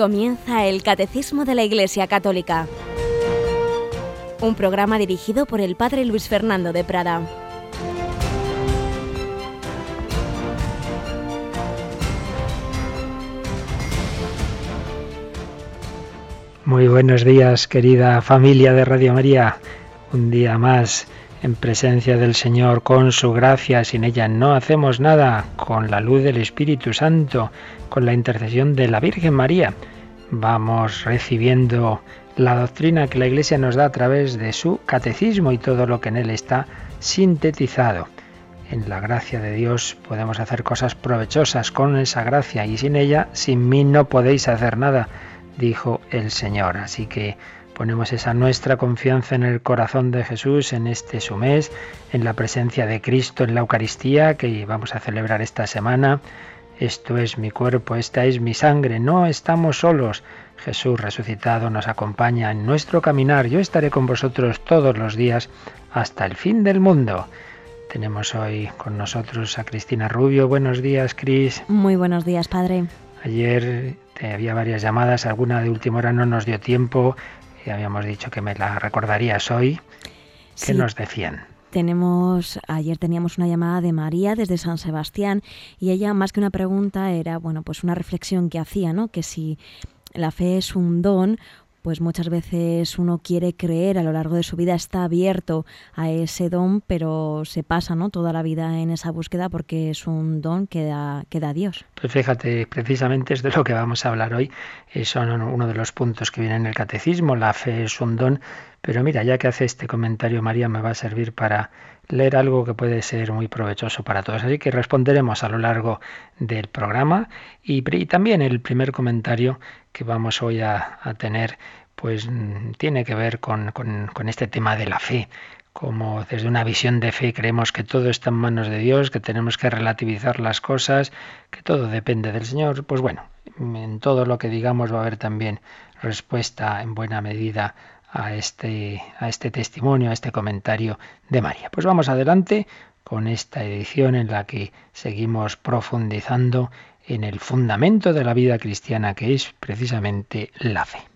Comienza el Catecismo de la Iglesia Católica, un programa dirigido por el Padre Luis Fernando de Prada. Muy buenos días, querida familia de Radio María. Un día más en presencia del Señor, con su gracia, sin ella no hacemos nada, con la luz del Espíritu Santo, con la intercesión de la Virgen María. Vamos recibiendo la doctrina que la Iglesia nos da a través de su catecismo y todo lo que en él está sintetizado. En la gracia de Dios podemos hacer cosas provechosas con esa gracia y sin ella, sin mí no podéis hacer nada, dijo el Señor. Así que Ponemos esa nuestra confianza en el corazón de Jesús en este su mes, en la presencia de Cristo en la Eucaristía que vamos a celebrar esta semana. Esto es mi cuerpo, esta es mi sangre, no estamos solos. Jesús resucitado nos acompaña en nuestro caminar. Yo estaré con vosotros todos los días hasta el fin del mundo. Tenemos hoy con nosotros a Cristina Rubio. Buenos días, Cris. Muy buenos días, Padre. Ayer te había varias llamadas, alguna de última hora no nos dio tiempo y habíamos dicho que me la recordarías hoy. ¿Qué nos decían? Tenemos, ayer teníamos una llamada de María desde San Sebastián y ella más que una pregunta era, bueno, pues una reflexión que hacía, ¿no? Que si la fe es un don pues muchas veces uno quiere creer a lo largo de su vida, está abierto a ese don, pero se pasa ¿no? toda la vida en esa búsqueda porque es un don que da, que da Dios. Pues fíjate, precisamente es de lo que vamos a hablar hoy. Eh, son uno de los puntos que viene en el catecismo. La fe es un don, pero mira, ya que hace este comentario María, me va a servir para leer algo que puede ser muy provechoso para todos. Así que responderemos a lo largo del programa y, también el primer comentario que vamos hoy a, tener pues mm, tiene que ver con, este tema de la fe. Como desde una visión de fe creemos que todo está en manos de Dios, que tenemos que relativizar las cosas, que todo depende del Señor, pues bueno, en todo lo que digamos va a haber también respuesta en buena medida a este, a este testimonio, a este comentario de María. Pues vamos adelante con esta edición en la que seguimos profundizando en el fundamento de la vida cristiana que es precisamente la fe.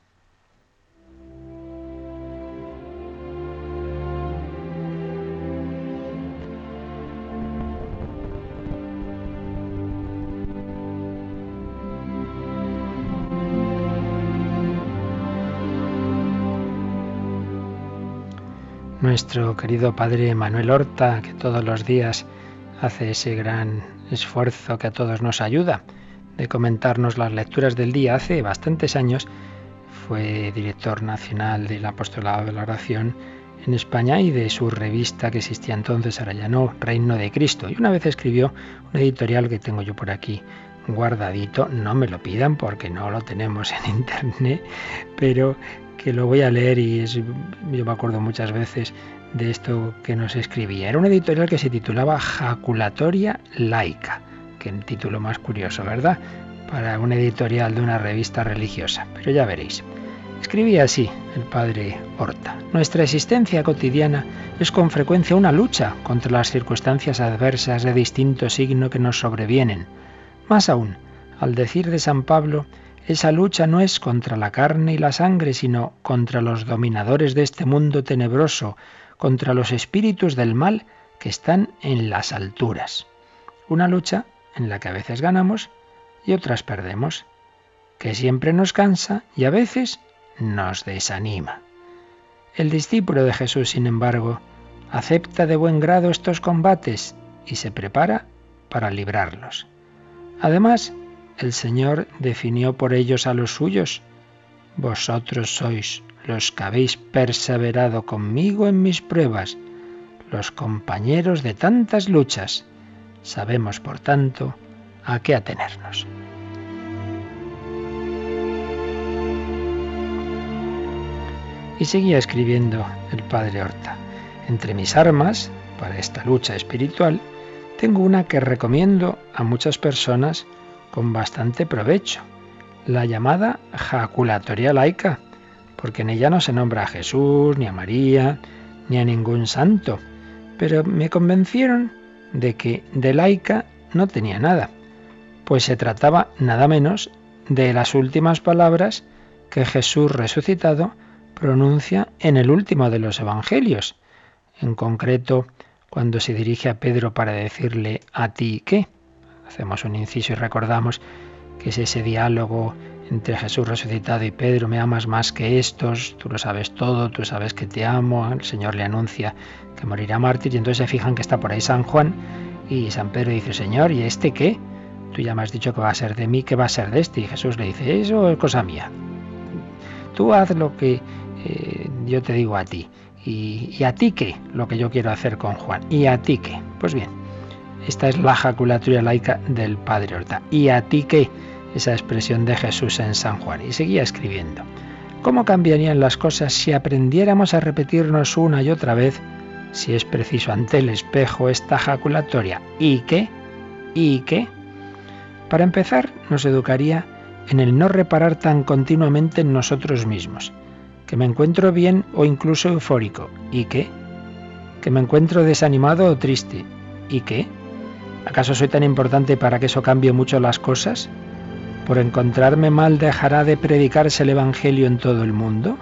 Nuestro querido Padre Manuel Horta, que todos los días hace ese gran esfuerzo que a todos nos ayuda de comentarnos las lecturas del día. Hace bastantes años fue director nacional del Apostolado de la Oración en España y de su revista que existía entonces, ahora ya no, Reino de Cristo. Y una vez escribió un editorial que tengo yo por aquí guardadito, no me lo pidan porque no lo tenemos en internet, pero que lo voy a leer y es, yo me acuerdo muchas veces de esto que nos escribía. Era un editorial que se titulaba Jaculatoria Laica, que el título más curioso, ¿verdad? Para un editorial de una revista religiosa, pero ya veréis. Escribía así el padre Horta. Nuestra existencia cotidiana es con frecuencia una lucha contra las circunstancias adversas de distinto signo que nos sobrevienen. Más aún, al decir de San Pablo, esa lucha no es contra la carne y la sangre, sino contra los dominadores de este mundo tenebroso, contra los espíritus del mal que están en las alturas. Una lucha en la que a veces ganamos y otras perdemos, que siempre nos cansa y a veces nos desanima. El discípulo de Jesús, sin embargo, acepta de buen grado estos combates y se prepara para librarlos. Además, el Señor definió por ellos a los suyos. Vosotros sois los que habéis perseverado conmigo en mis pruebas, los compañeros de tantas luchas. Sabemos, por tanto, a qué atenernos. Y seguía escribiendo el padre Horta. Entre mis armas, para esta lucha espiritual, tengo una que recomiendo a muchas personas con bastante provecho, la llamada jaculatoria laica, porque en ella no se nombra a Jesús, ni a María, ni a ningún santo, pero me convencieron de que de laica no tenía nada, pues se trataba nada menos de las últimas palabras que Jesús resucitado pronuncia en el último de los evangelios. En concreto, cuando se dirige a Pedro para decirle a ti qué. Hacemos un inciso y recordamos que es ese diálogo entre Jesús resucitado y Pedro, me amas más que estos, tú lo sabes todo, tú sabes que te amo, el Señor le anuncia que morirá mártir y entonces se fijan que está por ahí San Juan y San Pedro dice, Señor, ¿y este qué? Tú ya me has dicho que va a ser de mí, ¿qué va a ser de este? Y Jesús le dice, eso es cosa mía. Tú haz lo que eh, yo te digo a ti. ¿Y, ¿Y a ti qué? Lo que yo quiero hacer con Juan. ¿Y a ti qué? Pues bien, esta es la jaculatoria laica del Padre Horta. ¿Y a ti qué? Esa expresión de Jesús en San Juan. Y seguía escribiendo. ¿Cómo cambiarían las cosas si aprendiéramos a repetirnos una y otra vez, si es preciso ante el espejo, esta jaculatoria? ¿Y qué? ¿Y qué? Para empezar, nos educaría en el no reparar tan continuamente en nosotros mismos. Que me encuentro bien o incluso eufórico. ¿Y qué? Que me encuentro desanimado o triste. ¿Y qué? ¿Acaso soy tan importante para que eso cambie mucho las cosas? ¿Por encontrarme mal dejará de predicarse el Evangelio en todo el mundo?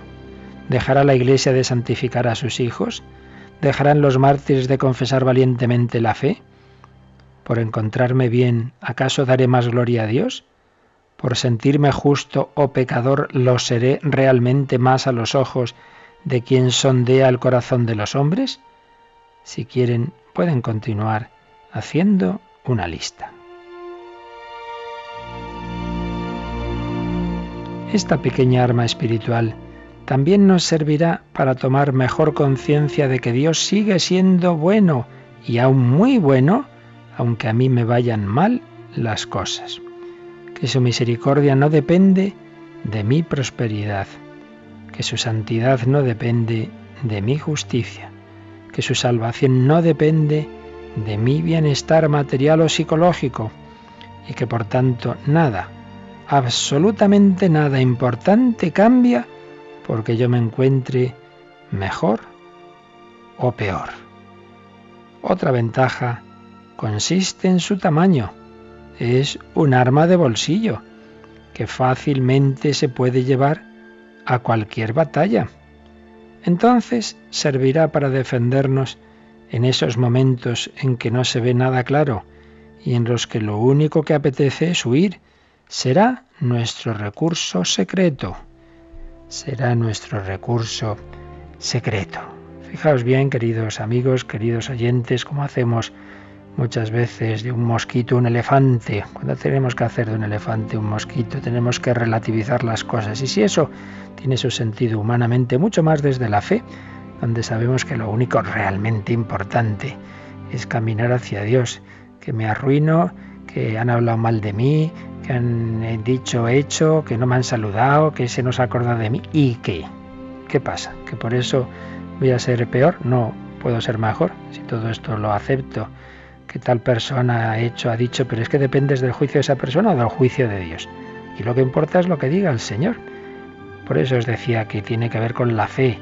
¿Dejará la Iglesia de santificar a sus hijos? ¿Dejarán los mártires de confesar valientemente la fe? ¿Por encontrarme bien, acaso daré más gloria a Dios? ¿Por sentirme justo o pecador lo seré realmente más a los ojos de quien sondea el corazón de los hombres? Si quieren, pueden continuar haciendo una lista. Esta pequeña arma espiritual también nos servirá para tomar mejor conciencia de que Dios sigue siendo bueno y aún muy bueno, aunque a mí me vayan mal las cosas. Que su misericordia no depende de mi prosperidad, que su santidad no depende de mi justicia, que su salvación no depende de mi bienestar material o psicológico, y que por tanto nada, absolutamente nada importante cambia porque yo me encuentre mejor o peor. Otra ventaja consiste en su tamaño. Es un arma de bolsillo que fácilmente se puede llevar a cualquier batalla. Entonces servirá para defendernos en esos momentos en que no se ve nada claro y en los que lo único que apetece es huir será nuestro recurso secreto. Será nuestro recurso secreto. Fijaos bien, queridos amigos, queridos oyentes, cómo hacemos muchas veces de un mosquito un elefante. Cuando tenemos que hacer de un elefante un mosquito, tenemos que relativizar las cosas. Y si eso tiene su sentido humanamente, mucho más desde la fe, donde sabemos que lo único realmente importante es caminar hacia Dios, que me arruino, que han hablado mal de mí, que han dicho, hecho, que no me han saludado, que se nos ha acordado de mí. ¿Y qué? ¿Qué pasa? ¿Que por eso voy a ser peor? No, puedo ser mejor si todo esto lo acepto. Que tal persona ha hecho, ha dicho, pero es que dependes del juicio de esa persona o del juicio de Dios. Y lo que importa es lo que diga el Señor. Por eso os decía que tiene que ver con la fe.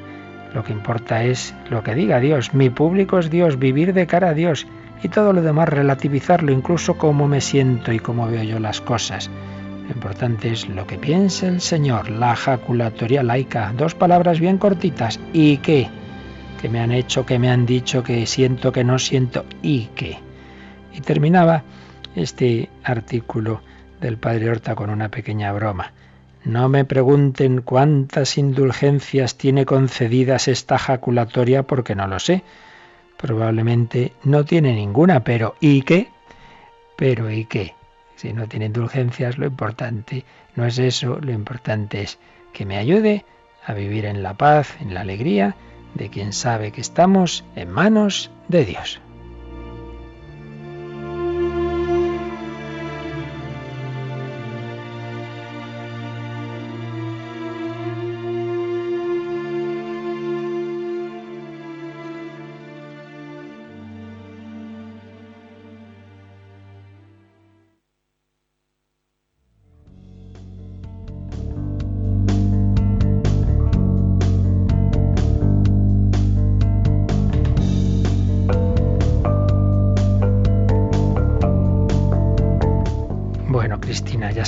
Lo que importa es lo que diga Dios. Mi público es Dios, vivir de cara a Dios y todo lo demás relativizarlo, incluso cómo me siento y cómo veo yo las cosas. Lo importante es lo que piense el Señor, la jaculatoria laica, dos palabras bien cortitas, ¿y qué? Que me han hecho, que me han dicho, que siento, que no siento, ¿y qué? Y terminaba este artículo del padre Horta con una pequeña broma. No me pregunten cuántas indulgencias tiene concedidas esta jaculatoria porque no lo sé probablemente no tiene ninguna, pero ¿y qué? Pero ¿y qué? Si no tiene indulgencias, lo importante no es eso, lo importante es que me ayude a vivir en la paz, en la alegría de quien sabe que estamos en manos de Dios.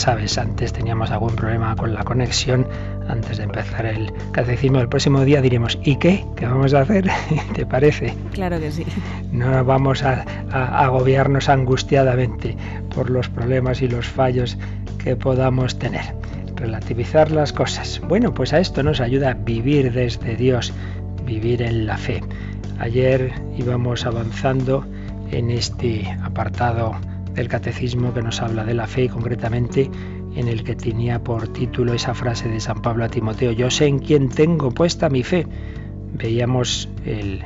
Sabes, antes teníamos algún problema con la conexión. Antes de empezar el catecismo el próximo día diremos, ¿y qué? ¿Qué vamos a hacer? ¿Te parece? Claro que sí. No vamos a, a agobiarnos angustiadamente por los problemas y los fallos que podamos tener. Relativizar las cosas. Bueno, pues a esto nos ayuda a vivir desde Dios, vivir en la fe. Ayer íbamos avanzando en este apartado del catecismo que nos habla de la fe y concretamente en el que tenía por título esa frase de San Pablo a Timoteo, yo sé en quién tengo puesta mi fe. Veíamos el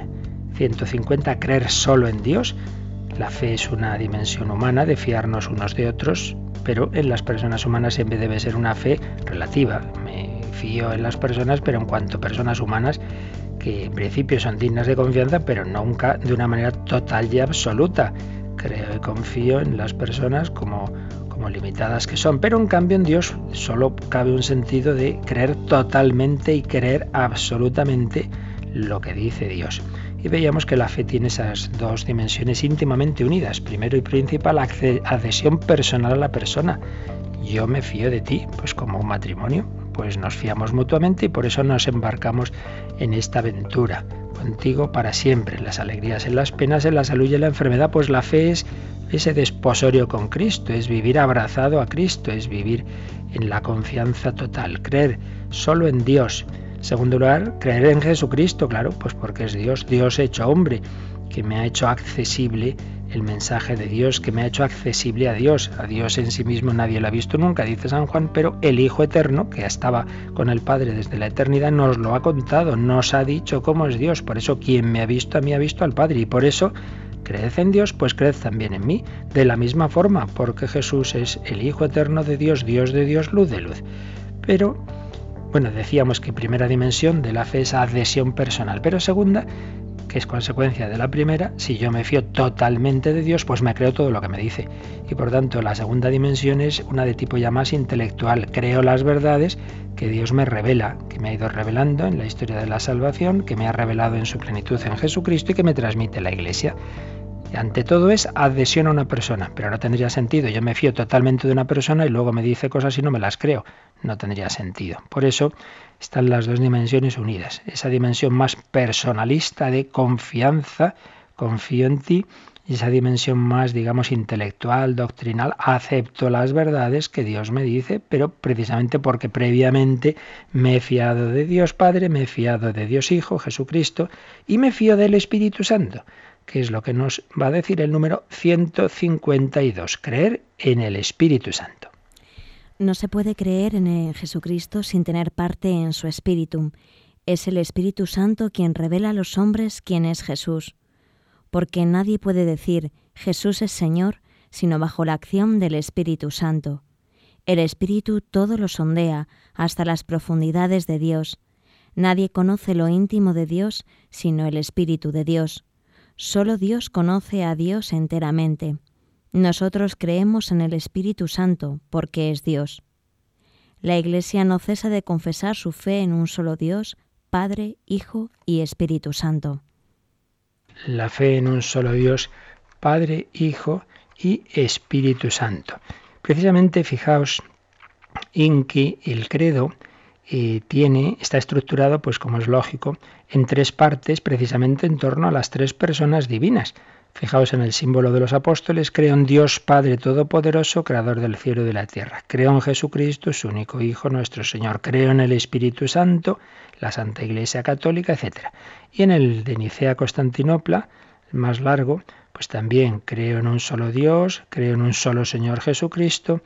150, creer solo en Dios. La fe es una dimensión humana de fiarnos unos de otros, pero en las personas humanas siempre debe ser una fe relativa. Me fío en las personas, pero en cuanto a personas humanas que en principio son dignas de confianza, pero nunca de una manera total y absoluta. Creo y confío en las personas como, como limitadas que son, pero en cambio en Dios solo cabe un sentido de creer totalmente y creer absolutamente lo que dice Dios. Y veíamos que la fe tiene esas dos dimensiones íntimamente unidas. Primero y principal, adhesión personal a la persona. Yo me fío de ti, pues como un matrimonio pues nos fiamos mutuamente y por eso nos embarcamos en esta aventura. Contigo para siempre, las alegrías, en las penas, en la salud y en la enfermedad, pues la fe es ese desposorio con Cristo, es vivir abrazado a Cristo, es vivir en la confianza total, creer solo en Dios. Segundo lugar, creer en Jesucristo, claro, pues porque es Dios, Dios hecho hombre, que me ha hecho accesible el mensaje de Dios que me ha hecho accesible a Dios. A Dios en sí mismo nadie lo ha visto nunca, dice San Juan, pero el Hijo Eterno, que estaba con el Padre desde la eternidad, nos lo ha contado, nos ha dicho cómo es Dios. Por eso quien me ha visto a mí ha visto al Padre. Y por eso, creed en Dios, pues creed también en mí. De la misma forma, porque Jesús es el Hijo Eterno de Dios, Dios de Dios, luz de luz. Pero bueno, decíamos que primera dimensión de la fe es adhesión personal, pero segunda que es consecuencia de la primera, si yo me fío totalmente de Dios, pues me creo todo lo que me dice. Y por tanto, la segunda dimensión es una de tipo ya más intelectual. Creo las verdades que Dios me revela, que me ha ido revelando en la historia de la salvación, que me ha revelado en su plenitud en Jesucristo y que me transmite la Iglesia. Ante todo es adhesión a una persona, pero no tendría sentido. Yo me fío totalmente de una persona y luego me dice cosas y no me las creo. No tendría sentido. Por eso están las dos dimensiones unidas. Esa dimensión más personalista de confianza, confío en ti, y esa dimensión más, digamos, intelectual, doctrinal, acepto las verdades que Dios me dice, pero precisamente porque previamente me he fiado de Dios Padre, me he fiado de Dios Hijo, Jesucristo, y me fío del Espíritu Santo, que es lo que nos va a decir el número 152, creer en el Espíritu Santo. No se puede creer en Jesucristo sin tener parte en su Espíritu. Es el Espíritu Santo quien revela a los hombres quién es Jesús. Porque nadie puede decir Jesús es Señor sino bajo la acción del Espíritu Santo. El Espíritu todo lo sondea hasta las profundidades de Dios. Nadie conoce lo íntimo de Dios sino el Espíritu de Dios. Solo Dios conoce a Dios enteramente. Nosotros creemos en el Espíritu Santo porque es Dios. La Iglesia no cesa de confesar su fe en un solo Dios, Padre, Hijo y Espíritu Santo. La fe en un solo Dios, Padre, Hijo y Espíritu Santo. Precisamente, fijaos en que el credo eh, tiene, está estructurado, pues como es lógico, en tres partes, precisamente en torno a las tres personas divinas. Fijaos en el símbolo de los apóstoles, creo en Dios Padre Todopoderoso, Creador del cielo y de la tierra. Creo en Jesucristo, su único Hijo, nuestro Señor. Creo en el Espíritu Santo, la Santa Iglesia Católica, etc. Y en el de Nicea Constantinopla, más largo, pues también creo en un solo Dios, creo en un solo Señor Jesucristo,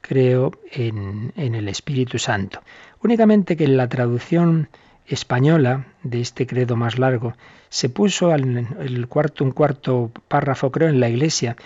creo en, en el Espíritu Santo. Únicamente que en la traducción española de este credo más largo se puso el cuarto, un cuarto párrafo, creo, en la iglesia,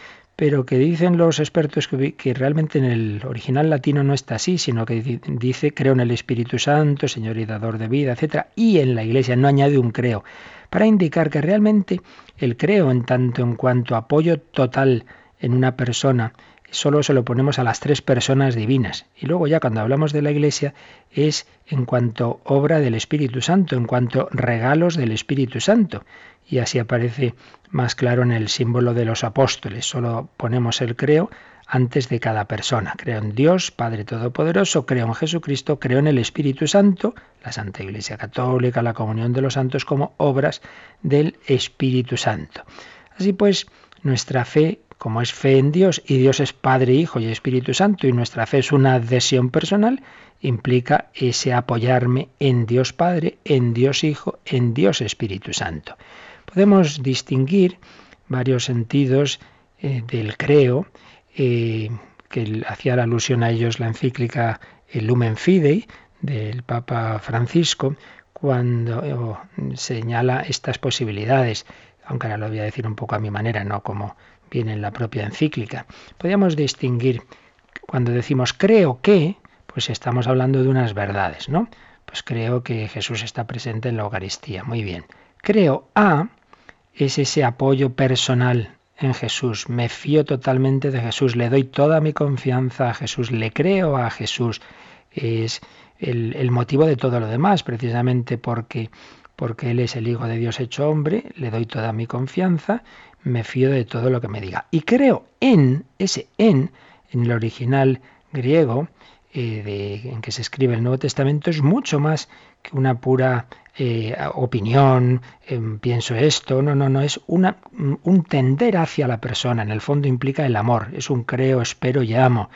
pero que dicen los expertos que, que, realmente en el original latino no está así, sino que dice creo en el Espíritu Santo, Señor y dador de vida, etc. Y en la iglesia no añade un creo, para indicar que realmente el creo en tanto en cuanto apoyo total en una persona solo se lo ponemos a las tres personas divinas. Y luego ya cuando hablamos de la Iglesia es en cuanto obra del Espíritu Santo, en cuanto regalos del Espíritu Santo. Y así aparece más claro en el símbolo de los apóstoles. Solo ponemos el creo antes de cada persona. Creo en Dios, Padre Todopoderoso, creo en Jesucristo, creo en el Espíritu Santo, la Santa Iglesia Católica, la comunión de los santos como obras del Espíritu Santo. Así pues, nuestra fe, como es fe en Dios y Dios es Padre, Hijo y Espíritu Santo y nuestra fe es una adhesión personal, implica ese apoyarme en Dios Padre, en Dios Hijo, en Dios Espíritu Santo. Podemos distinguir varios sentidos eh, del creo eh, que hacía la alusión a ellos la encíclica Lumen Fidei del Papa Francisco, cuando señala estas posibilidades, aunque ahora lo voy a decir un poco a mi manera, no como viene en la propia encíclica. Podríamos distinguir cuando decimos creo que, pues estamos hablando de unas verdades, ¿no? Pues creo que Jesús está presente en la Eucaristía. Muy bien. Creo a es ese apoyo personal en Jesús, me fío totalmente de Jesús, le doy toda mi confianza a Jesús, le creo a Jesús. Es el, motivo de todo lo demás, precisamente porque, porque Él es el Hijo de Dios hecho hombre, le doy toda mi confianza, me fío de todo lo que me diga. Y creo en, ese en, en el original griego, eh, de, en que se escribe el Nuevo Testamento, es mucho más que una pura eh, opinión, em, pienso esto, no, no, no, es un tender hacia la persona, en el fondo implica el amor, es un creo, espero y amo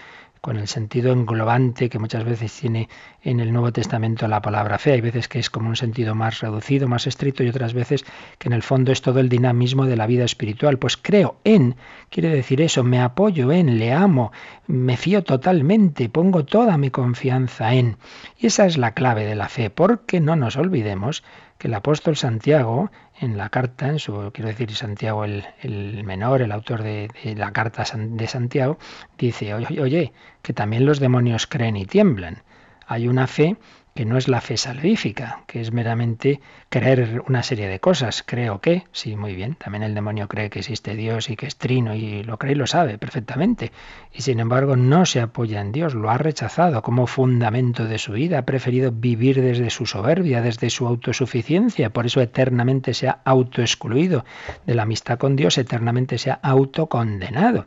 con el sentido englobante que muchas veces tiene en el Nuevo Testamento la palabra fe. Hay veces que es como un sentido más reducido, más estricto y otras veces que en el fondo es todo el dinamismo de la vida espiritual. Pues creo en, quiere decir eso, me apoyo en, le amo, me fío totalmente, pongo toda mi confianza en. Y esa es la clave de la fe, porque no nos olvidemos el apóstol Santiago, en la carta, en su, quiero decir Santiago el, menor, el autor de, la carta de Santiago, dice, oye, que también los demonios creen y tiemblan. Hay una fe que no es la fe salvífica, que es meramente creer una serie de cosas. Creo que, sí, muy bien, también el demonio cree que existe Dios y que es trino y lo cree y lo sabe perfectamente. Y sin embargo no se apoya en Dios, lo ha rechazado como fundamento de su vida, ha preferido vivir desde su soberbia, desde su autosuficiencia, por eso eternamente se ha autoexcluido de la amistad con Dios, eternamente se ha autocondenado.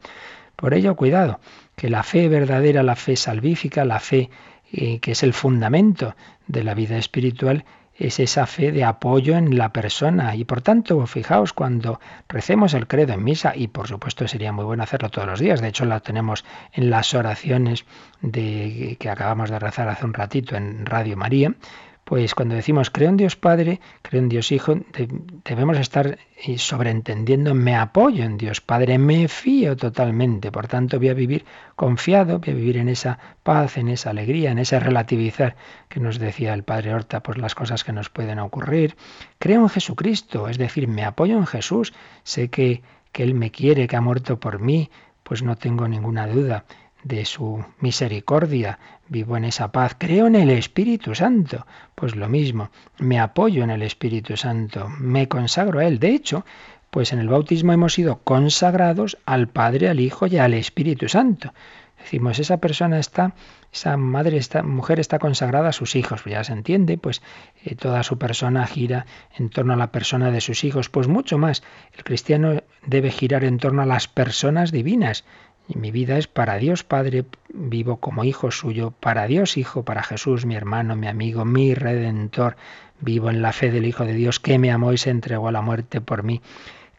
Por ello, cuidado, que la fe verdadera, la fe salvífica, la fe que es el fundamento de la vida espiritual, es esa fe de apoyo en la persona. Y por tanto, fijaos, cuando recemos el credo en misa, y por supuesto sería muy bueno hacerlo todos los días, de hecho la tenemos en las oraciones de, que acabamos de rezar hace un ratito en Radio María, pues cuando decimos creo en Dios Padre, creo en Dios Hijo, debemos estar sobreentendiendo, me apoyo en Dios Padre, me fío totalmente, por tanto voy a vivir confiado, voy a vivir en esa paz, en esa alegría, en ese relativizar que nos decía el Padre Horta, por las cosas que nos pueden ocurrir. Creo en Jesucristo, es decir, me apoyo en Jesús, sé que, que Él me quiere, que ha muerto por mí, pues no tengo ninguna duda de su misericordia, vivo en esa paz, creo en el Espíritu Santo, pues lo mismo, me apoyo en el Espíritu Santo, me consagro a Él. De hecho, pues en el bautismo hemos sido consagrados al Padre, al Hijo y al Espíritu Santo. Decimos, esa persona está, esa madre, esta mujer está consagrada a sus hijos, pues ya se entiende, pues eh, toda su persona gira en torno a la persona de sus hijos, pues mucho más. El cristiano debe girar en torno a las personas divinas. Y mi vida es para Dios Padre, vivo como hijo suyo, para Dios Hijo, para Jesús, mi hermano, mi amigo, mi redentor. Vivo en la fe del Hijo de Dios que me amó y se entregó a la muerte por mí.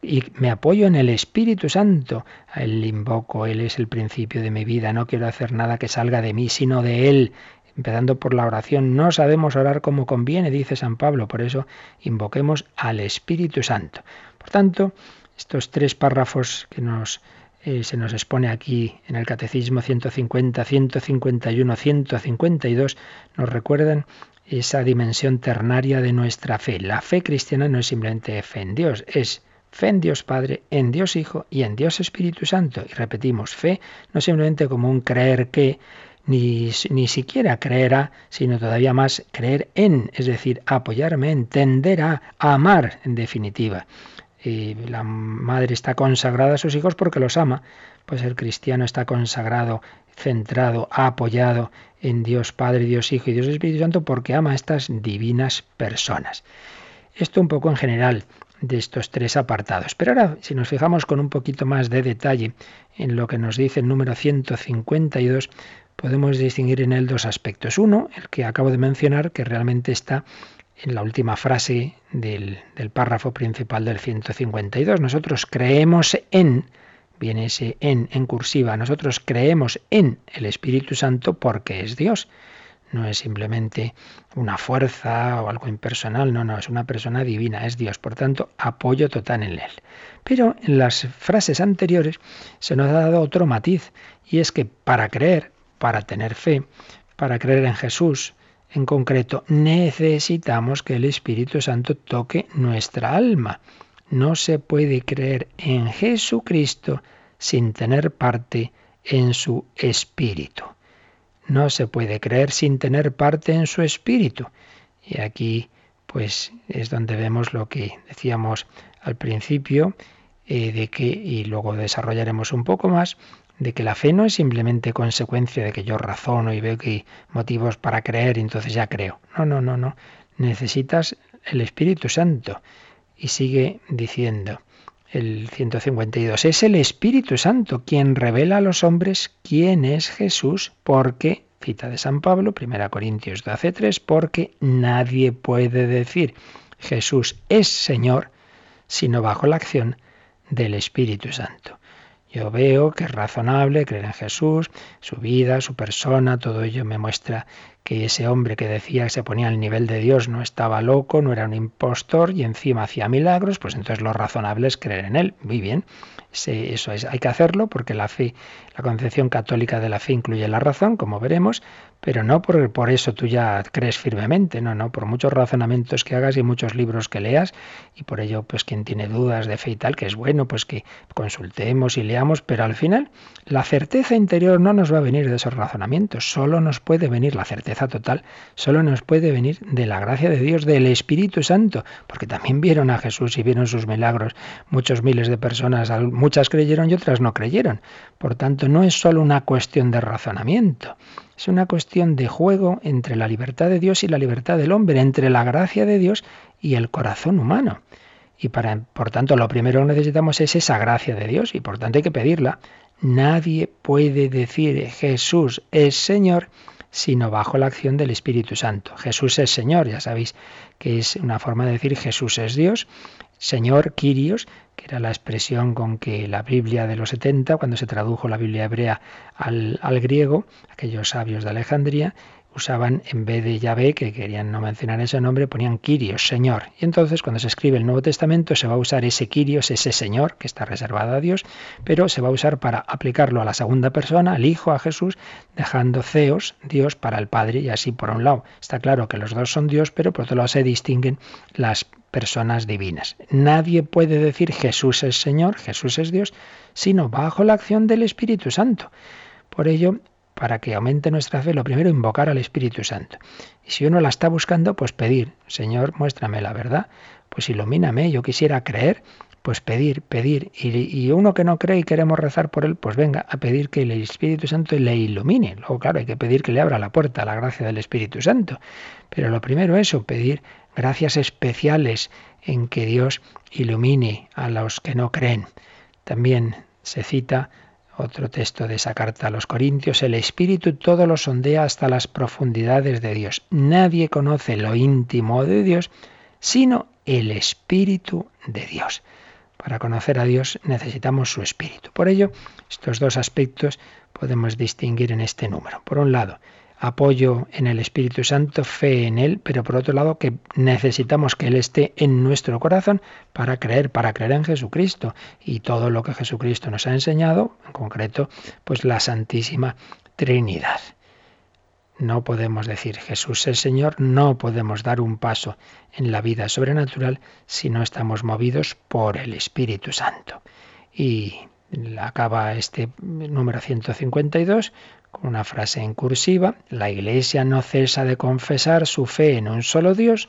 Y me apoyo en el Espíritu Santo. A Él invoco, Él es el principio de mi vida. No quiero hacer nada que salga de mí, sino de Él. Empezando por la oración, no sabemos orar como conviene, dice San Pablo. Por eso invoquemos al Espíritu Santo. Por tanto, estos tres párrafos que nos eh, se nos expone aquí en el Catecismo 150, 151, 152, nos recuerdan esa dimensión ternaria de nuestra fe. La fe cristiana no es simplemente fe en Dios, es fe en Dios Padre, en Dios Hijo y en Dios Espíritu Santo. Y repetimos, fe no simplemente como un creer que, ni, ni siquiera creerá, sino todavía más creer en, es decir, apoyarme, entender a, amar en definitiva y la madre está consagrada a sus hijos porque los ama, pues el cristiano está consagrado, centrado, apoyado en Dios Padre, Dios Hijo y Dios Espíritu Santo porque ama a estas divinas personas. Esto un poco en general. de estos tres apartados. Pero ahora, si nos fijamos con un poquito más de detalle en lo que nos dice el número 152, podemos distinguir en él dos aspectos. Uno, el que acabo de mencionar, que realmente está en la última frase del, párrafo principal del 152. Nosotros creemos en, viene ese en en cursiva, nosotros creemos en el Espíritu Santo porque es Dios no es simplemente una fuerza o algo impersonal, no, no, es una persona divina, es Dios, por tanto, apoyo total en él. Pero en las frases anteriores se nos ha dado otro matiz, y es que para creer, para tener fe, para creer en Jesús, en concreto, necesitamos que el Espíritu Santo toque nuestra alma. No se puede creer en Jesucristo sin tener parte en su Espíritu no se puede creer sin tener parte en su espíritu. Y aquí pues es donde vemos lo que decíamos al principio, eh, de que, y luego desarrollaremos un poco más, de que la fe no es simplemente consecuencia de que yo razono y veo que hay motivos para creer y entonces ya creo. No, no, no, no. Necesitas el Espíritu Santo. Y sigue diciendo, el 152. Es el Espíritu Santo quien revela a los hombres quién es Jesús, porque, cita de San Pablo, 1 Corintios 12.3, porque nadie puede decir Jesús es Señor, sino bajo la acción del Espíritu Santo. Yo veo que es razonable creer en Jesús, su vida, su persona, todo ello me muestra que ese hombre que decía que se ponía al nivel de Dios no estaba loco, no era un impostor y encima hacía milagros, pues entonces lo razonable es creer en él. Muy bien, eso es, hay que hacerlo porque la fe, la concepción católica de la fe incluye la razón, como veremos, pero no por, por eso tú ya crees firmemente, no, no, por muchos razonamientos que hagas y muchos libros que leas, y por ello, pues quien tiene dudas de fe y tal, que es bueno, pues que consultemos y leamos, pero al final la certeza interior no nos va a venir de esos razonamientos, solo nos puede venir la certeza total, solo nos puede venir de la gracia de Dios, del Espíritu Santo, porque también vieron a Jesús y vieron sus milagros, muchos miles de personas, muchas creyeron y otras no creyeron. Por tanto, no es solo una cuestión de razonamiento, es una cuestión de juego entre la libertad de Dios y la libertad del hombre, entre la gracia de Dios y el corazón humano. Y por tanto, lo primero que necesitamos es esa gracia de Dios y por tanto hay que pedirla. Nadie puede decir Jesús es Señor sino bajo la acción del Espíritu Santo. Jesús es Señor, ya sabéis que es una forma de decir Jesús es Dios, Señor, Kyrios, era la expresión con que la Biblia de los 70, cuando se tradujo la Biblia hebrea al, al griego, aquellos sabios de Alejandría, usaban en vez de Yahvé, que querían no mencionar ese nombre, ponían Kyrios, Señor. Y entonces cuando se escribe el Nuevo Testamento se va a usar ese Kyrios, ese Señor, que está reservado a Dios, pero se va a usar para aplicarlo a la segunda persona, al Hijo, a Jesús, dejando Ceos, Dios, para el Padre, y así por un lado. Está claro que los dos son Dios, pero por otro lado se distinguen las personas divinas. Nadie puede decir Jesús es Señor, Jesús es Dios, sino bajo la acción del Espíritu Santo. Por ello, para que aumente nuestra fe, lo primero, invocar al Espíritu Santo. Y si uno la está buscando, pues pedir, Señor, muéstrame la verdad, pues ilumíname, yo quisiera creer, pues pedir, pedir. Y, uno que no cree y queremos rezar por él, pues venga a pedir que el Espíritu Santo le ilumine. Luego, claro, hay que pedir que le abra la puerta a la gracia del Espíritu Santo. Pero lo primero es eso, pedir gracias especiales en que Dios ilumine a los que no creen. También se cita otro texto de esa carta a los Corintios, el Espíritu todo lo sondea hasta las profundidades de Dios. Nadie conoce lo íntimo de Dios, sino el Espíritu de Dios. Para conocer a Dios necesitamos su Espíritu. Por ello, estos dos aspectos podemos distinguir en este número. Por un lado, apoyo en el Espíritu Santo, fe en Él, pero por otro lado que necesitamos que Él esté en nuestro corazón para creer, para creer en Jesucristo y todo lo que Jesucristo nos ha enseñado, en concreto, pues la Santísima Trinidad. No podemos decir Jesús es Señor, no podemos dar un paso en la vida sobrenatural si no estamos movidos por el Espíritu Santo. Y acaba este número 152 con una frase en cursiva, la Iglesia no cesa de confesar su fe en un solo Dios,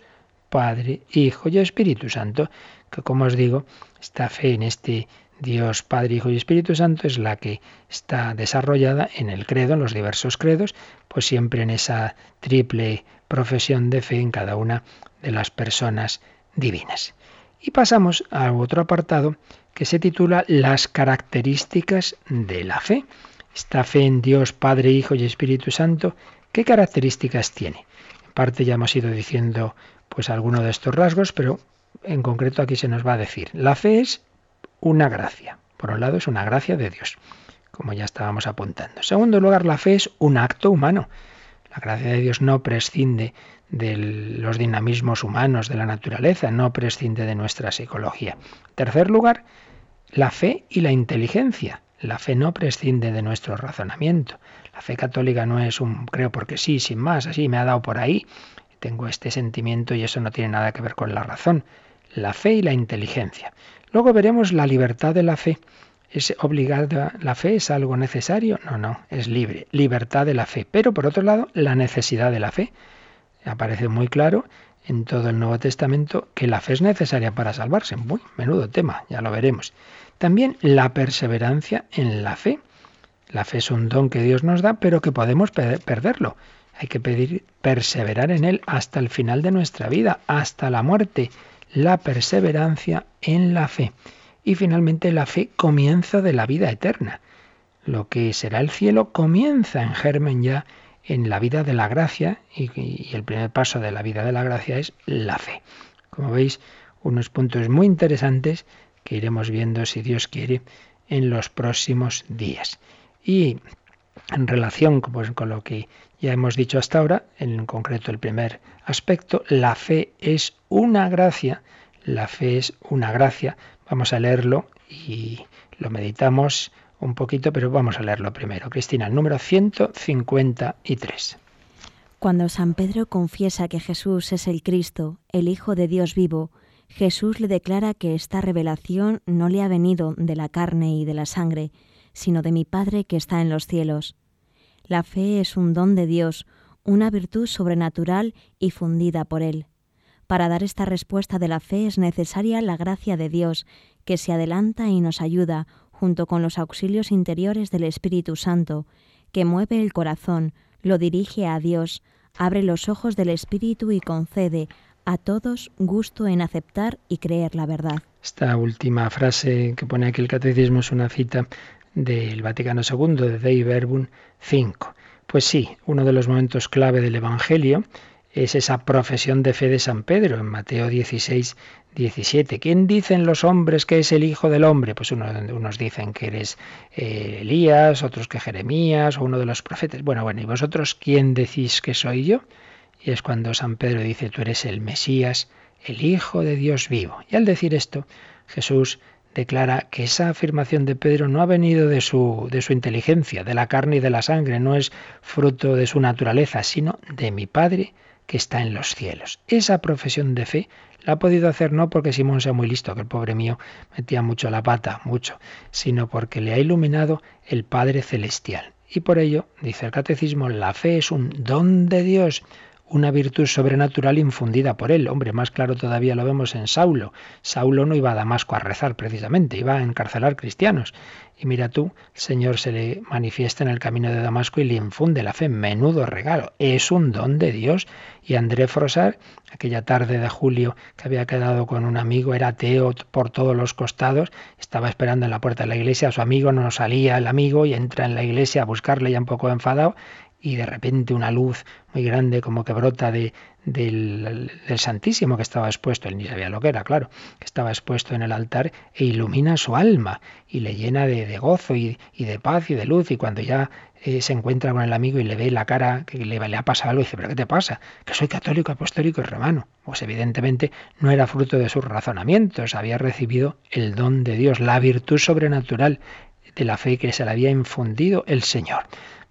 Padre, Hijo y Espíritu Santo, que como os digo, esta fe en este Dios Padre, Hijo y Espíritu Santo es la que está desarrollada en el credo, en los diversos credos, pues siempre en esa triple profesión de fe en cada una de las personas divinas. Y pasamos a otro apartado que se titula Las características de la fe. Esta fe en Dios Padre, Hijo y Espíritu Santo, ¿qué características tiene? En parte ya hemos ido diciendo pues alguno de estos rasgos, pero en concreto aquí se nos va a decir, la fe es una gracia. Por un lado es una gracia de Dios, como ya estábamos apuntando. En segundo lugar, la fe es un acto humano. La gracia de Dios no prescinde de los dinamismos humanos de la naturaleza, no prescinde de nuestra psicología. Tercer lugar, la fe y la inteligencia. La fe no prescinde de nuestro razonamiento. La fe católica no es un creo porque sí, sin más, así me ha dado por ahí, tengo este sentimiento y eso no tiene nada que ver con la razón. La fe y la inteligencia. Luego veremos la libertad de la fe. ¿Es obligada la fe? ¿Es algo necesario? No, no, es libre. Libertad de la fe. Pero por otro lado, la necesidad de la fe. Aparece muy claro en todo el Nuevo Testamento que la fe es necesaria para salvarse. Muy menudo tema, ya lo veremos. También la perseverancia en la fe. La fe es un don que Dios nos da, pero que podemos perderlo. Hay que pedir perseverar en él hasta el final de nuestra vida, hasta la muerte. La perseverancia en la fe. Y finalmente la fe comienza de la vida eterna. Lo que será el cielo comienza en germen ya en la vida de la gracia y, el primer paso de la vida de la gracia es la fe. Como veis, unos puntos muy interesantes que iremos viendo, si Dios quiere, en los próximos días. Y en relación pues, con lo que ya hemos dicho hasta ahora, en concreto el primer aspecto, la fe es una gracia. La fe es una gracia. Vamos a leerlo y lo meditamos un poquito, pero vamos a leerlo primero. Cristina, número 153. Cuando San Pedro confiesa que Jesús es el Cristo, el Hijo de Dios vivo, Jesús le declara que esta revelación no le ha venido de la carne y de la sangre, sino de mi Padre que está en los cielos. La fe es un don de Dios, una virtud sobrenatural y fundida por Él. Para dar esta respuesta de la fe es necesaria la gracia de Dios, que se adelanta y nos ayuda, junto con los auxilios interiores del Espíritu Santo, que mueve el corazón, lo dirige a Dios, abre los ojos del Espíritu y concede a todos gusto en aceptar y creer la verdad. Esta última frase que pone aquí el catecismo es una cita del Vaticano II, de Dei Verbum 5. Pues sí, uno de los momentos clave del Evangelio es esa profesión de fe de San Pedro en Mateo 16, 17. ¿Quién dicen los hombres que es el Hijo del Hombre? Pues unos dicen que eres eh, Elías, otros que Jeremías o uno de los profetas. Bueno, bueno, ¿y vosotros quién decís que soy yo? Y es cuando San Pedro dice, tú eres el Mesías, el Hijo de Dios vivo. Y al decir esto, Jesús declara que esa afirmación de Pedro no ha venido de su, de su inteligencia, de la carne y de la sangre, no es fruto de su naturaleza, sino de mi Padre que está en los cielos. Esa profesión de fe la ha podido hacer no porque Simón sea muy listo, que el pobre mío metía mucho la pata, mucho, sino porque le ha iluminado el Padre Celestial. Y por ello, dice el Catecismo, la fe es un don de Dios, una virtud sobrenatural infundida por él. Hombre, más claro todavía lo vemos en Saulo. Saulo no iba a Damasco a rezar precisamente, iba a encarcelar cristianos. Y mira tú, el Señor se le manifiesta en el camino de Damasco y le infunde la fe. Menudo regalo. Es un don de Dios. Y André Frosar, aquella tarde de julio que había quedado con un amigo, era ateo por todos los costados, estaba esperando en la puerta de la iglesia, su amigo no salía el amigo y entra en la iglesia a buscarle ya un poco enfadado y de repente una luz muy grande como que brota de, del, Santísimo que estaba expuesto, él ni sabía lo que era, claro, que estaba expuesto en el altar e ilumina su alma y le llena de, gozo y, de paz y de luz y cuando ya eh, se encuentra con el amigo y le ve la cara que le, le ha pasado algo, dice, pero ¿qué te pasa? Que soy católico, apostólico y romano. Pues evidentemente no era fruto de sus razonamientos, había recibido el don de Dios, la virtud sobrenatural de la fe que se le había infundido el Señor.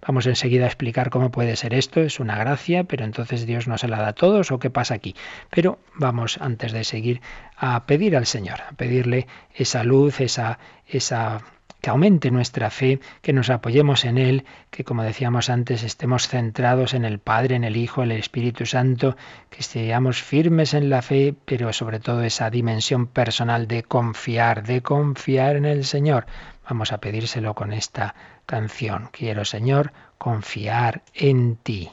Vamos enseguida a explicar cómo puede ser esto, es una gracia, pero entonces Dios no se la da a todos o qué pasa aquí. Pero vamos antes de seguir a pedir al Señor, a pedirle esa luz, esa esa que aumente nuestra fe, que nos apoyemos en Él, que como decíamos antes estemos centrados en el Padre, en el Hijo, en el Espíritu Santo, que seamos firmes en la fe, pero sobre todo esa dimensión personal de confiar, de confiar en el Señor. Vamos a pedírselo con esta canción. Quiero, Señor, confiar en ti.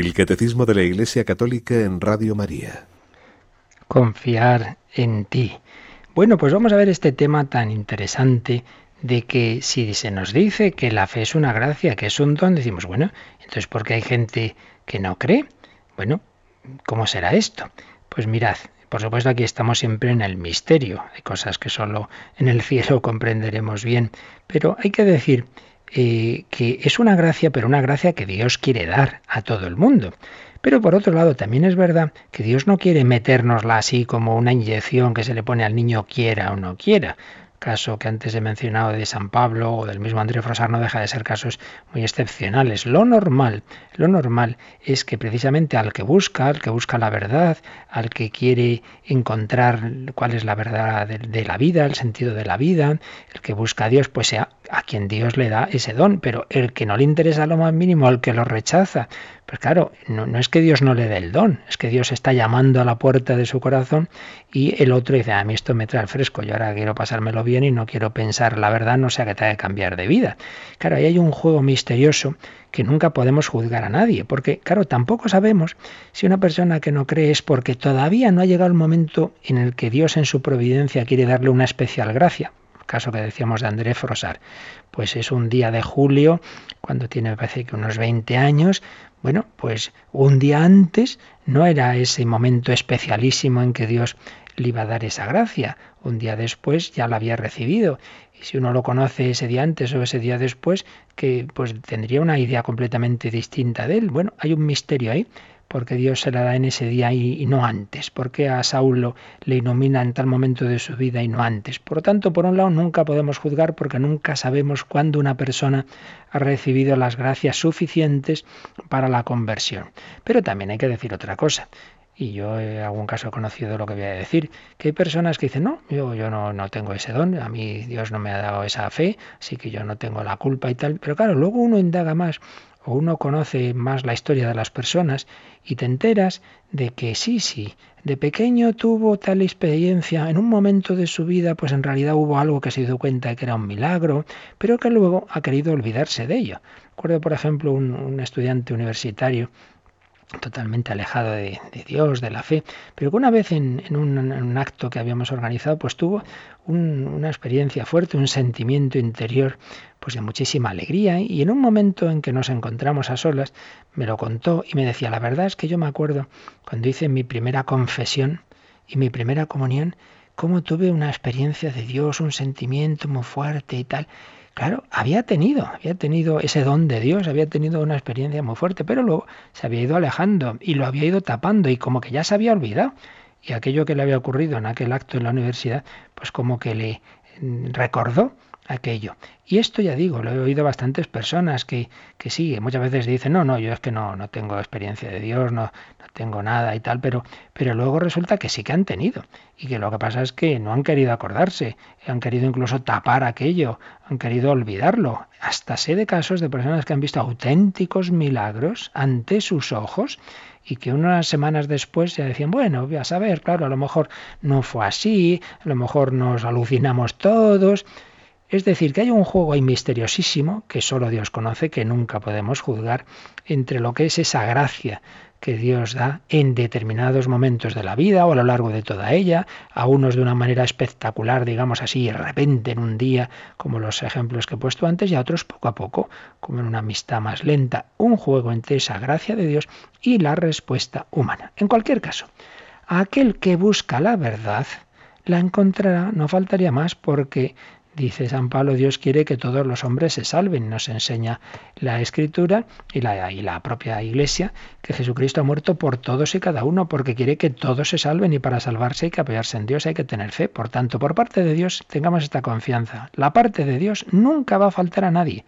El Catecismo de la Iglesia Católica en Radio María. Confiar en ti. Bueno, pues vamos a ver este tema tan interesante de que si se nos dice que la fe es una gracia, que es un don, decimos, bueno, entonces ¿por qué hay gente que no cree? Bueno, ¿cómo será esto? Pues mirad, por supuesto aquí estamos siempre en el misterio, hay cosas que solo en el cielo comprenderemos bien, pero hay que decir eh, que es una gracia, pero una gracia que Dios quiere dar a todo el mundo. Pero por otro lado, también es verdad que Dios no quiere metérnosla así como una inyección que se le pone al niño quiera o no quiera caso que antes he mencionado de San Pablo o del mismo André Frosar no deja de ser casos muy excepcionales. Lo normal, lo normal es que precisamente al que busca, al que busca la verdad, al que quiere encontrar cuál es la verdad de, la vida, el sentido de la vida, el que busca a Dios, pues sea a quien Dios le da ese don, pero el que no le interesa lo más mínimo, el que lo rechaza, claro, no, es que Dios no le dé el don, es que Dios está llamando a la puerta de su corazón y el otro dice, a mí esto me trae el fresco, yo ahora quiero pasármelo bien y no quiero pensar la verdad, no sea que tenga que cambiar de vida. Claro, ahí hay un juego misterioso que nunca podemos juzgar a nadie, porque claro, tampoco sabemos si una persona que no cree es porque todavía no ha llegado el momento en el que Dios en su providencia quiere darle una especial gracia caso que decíamos de André Frosar. Pues es un día de julio, cuando tiene, parece que unos 20 años, bueno, pues un día antes no era ese momento especialísimo en que Dios le iba a dar esa gracia. Un día después ya la había recibido. Y si uno lo conoce ese día antes o ese día después, que pues tendría una idea completamente distinta de él. Bueno, hay un misterio ahí porque Dios se la da en ese día y, no antes, porque a Saulo le ilumina en tal momento de su vida y no antes. Por lo tanto, por un lado, nunca podemos juzgar porque nunca sabemos cuándo una persona ha recibido las gracias suficientes para la conversión. Pero también hay que decir otra cosa. Y yo en algún caso he conocido lo que voy a decir, que hay personas que dicen, no, yo, yo no, no tengo ese don, a mí Dios no me ha dado esa fe, así que yo no tengo la culpa y tal. Pero claro, luego uno indaga más, o uno conoce más la historia de las personas y te enteras de que sí, sí, de pequeño tuvo tal experiencia, en un momento de su vida pues en realidad hubo algo que se dio cuenta de que era un milagro, pero que luego ha querido olvidarse de ello. Recuerdo, por ejemplo, un, un estudiante universitario totalmente alejado de, Dios, de la fe, pero que una vez en, un, acto que habíamos organizado, pues tuvo una experiencia fuerte, un sentimiento interior, pues de muchísima alegría, y en un momento en que nos encontramos a solas, me lo contó y me decía, la verdad es que yo me acuerdo cuando hice mi primera confesión y mi primera comunión, cómo tuve una experiencia de Dios, un sentimiento muy fuerte y tal, Claro, había tenido, había tenido ese don de Dios, había tenido una experiencia muy fuerte, pero luego se había ido alejando y lo había ido tapando y como que ya se había olvidado. Y aquello que le había ocurrido en aquel acto en la universidad, pues como que le mm, recordó aquello. Y esto ya digo, lo he oído bastantes personas que, que sí, muchas veces dicen, no, no, yo es que no, no tengo experiencia de Dios, no, no tengo nada y tal, pero, pero luego resulta que sí que han tenido. Y que lo que pasa es que no han querido acordarse, han querido incluso tapar aquello, han querido olvidarlo. Hasta sé de casos de personas que han visto auténticos milagros ante sus ojos y que unas semanas después ya decían, bueno, voy a saber, claro, a lo mejor no fue así, a lo mejor nos alucinamos todos. Es decir, que hay un juego ahí misteriosísimo que solo Dios conoce, que nunca podemos juzgar, entre lo que es esa gracia que Dios da en determinados momentos de la vida o a lo largo de toda ella, a unos de una manera espectacular, digamos así, de repente en un día, como los ejemplos que he puesto antes, y a otros poco a poco, como en una amistad más lenta, un juego entre esa gracia de Dios y la respuesta humana. En cualquier caso, aquel que busca la verdad, la encontrará, no faltaría más, porque Dice San Pablo, Dios quiere que todos los hombres se salven. Nos enseña la Escritura y la, y la, propia Iglesia que Jesucristo ha muerto por todos y cada uno, porque quiere que todos se salven y para salvarse hay que apoyarse en Dios, hay que tener fe. Por tanto, por parte de Dios tengamos esta confianza. La parte de Dios nunca va a faltar a nadie.